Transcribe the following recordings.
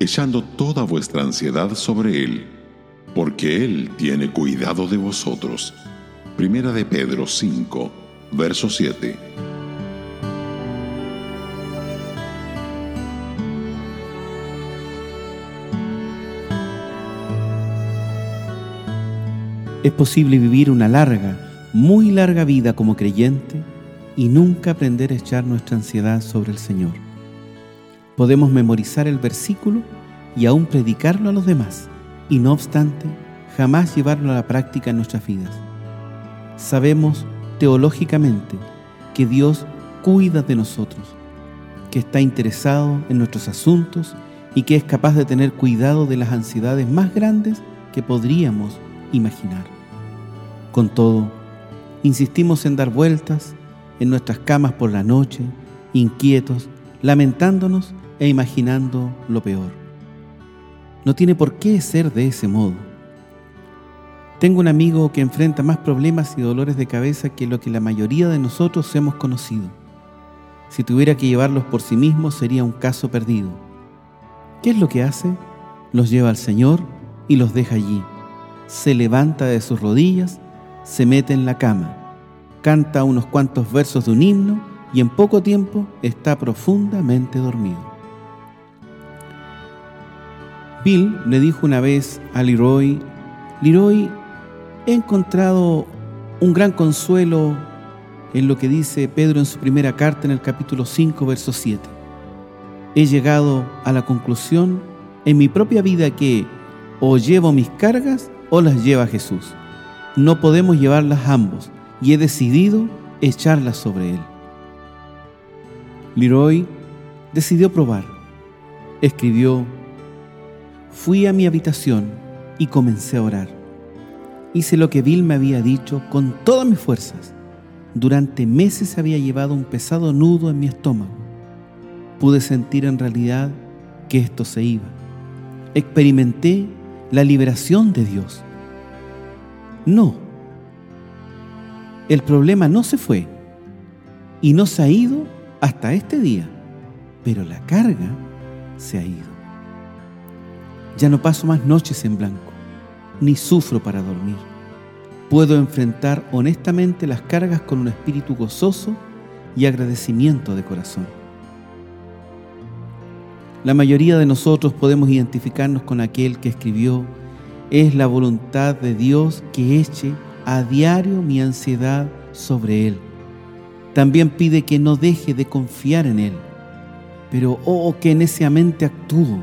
echando toda vuestra ansiedad sobre Él, porque Él tiene cuidado de vosotros. Primera de Pedro 5, verso 7. Es posible vivir una larga, muy larga vida como creyente y nunca aprender a echar nuestra ansiedad sobre el Señor. Podemos memorizar el versículo y aún predicarlo a los demás, y no obstante, jamás llevarlo a la práctica en nuestras vidas. Sabemos teológicamente que Dios cuida de nosotros, que está interesado en nuestros asuntos y que es capaz de tener cuidado de las ansiedades más grandes que podríamos imaginar. Con todo, insistimos en dar vueltas en nuestras camas por la noche, inquietos, lamentándonos e imaginando lo peor. No tiene por qué ser de ese modo. Tengo un amigo que enfrenta más problemas y dolores de cabeza que lo que la mayoría de nosotros hemos conocido. Si tuviera que llevarlos por sí mismo sería un caso perdido. ¿Qué es lo que hace? Los lleva al Señor y los deja allí. Se levanta de sus rodillas, se mete en la cama, canta unos cuantos versos de un himno y en poco tiempo está profundamente dormido. Bill le dijo una vez a Leroy, Leroy, he encontrado un gran consuelo en lo que dice Pedro en su primera carta en el capítulo 5, verso 7. He llegado a la conclusión en mi propia vida que o llevo mis cargas o las lleva Jesús. No podemos llevarlas ambos y he decidido echarlas sobre él. Leroy decidió probar. Escribió, fui a mi habitación y comencé a orar. Hice lo que Bill me había dicho con todas mis fuerzas. Durante meses había llevado un pesado nudo en mi estómago. Pude sentir en realidad que esto se iba. Experimenté la liberación de Dios. No. El problema no se fue y no se ha ido hasta este día, pero la carga se ha ido. Ya no paso más noches en blanco, ni sufro para dormir. Puedo enfrentar honestamente las cargas con un espíritu gozoso y agradecimiento de corazón. La mayoría de nosotros podemos identificarnos con aquel que escribió, es la voluntad de Dios que eche a diario mi ansiedad sobre Él. También pide que no deje de confiar en Él, pero oh que neciamente actúo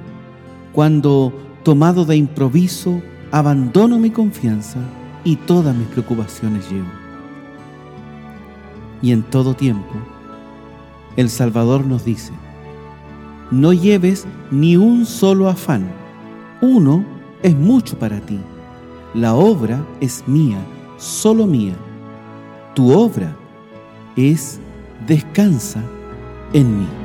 cuando, tomado de improviso, abandono mi confianza y todas mis preocupaciones llevo. Y en todo tiempo, el Salvador nos dice, no lleves ni un solo afán, uno es mucho para ti, la obra es mía, solo mía, tu obra es descansa en mí.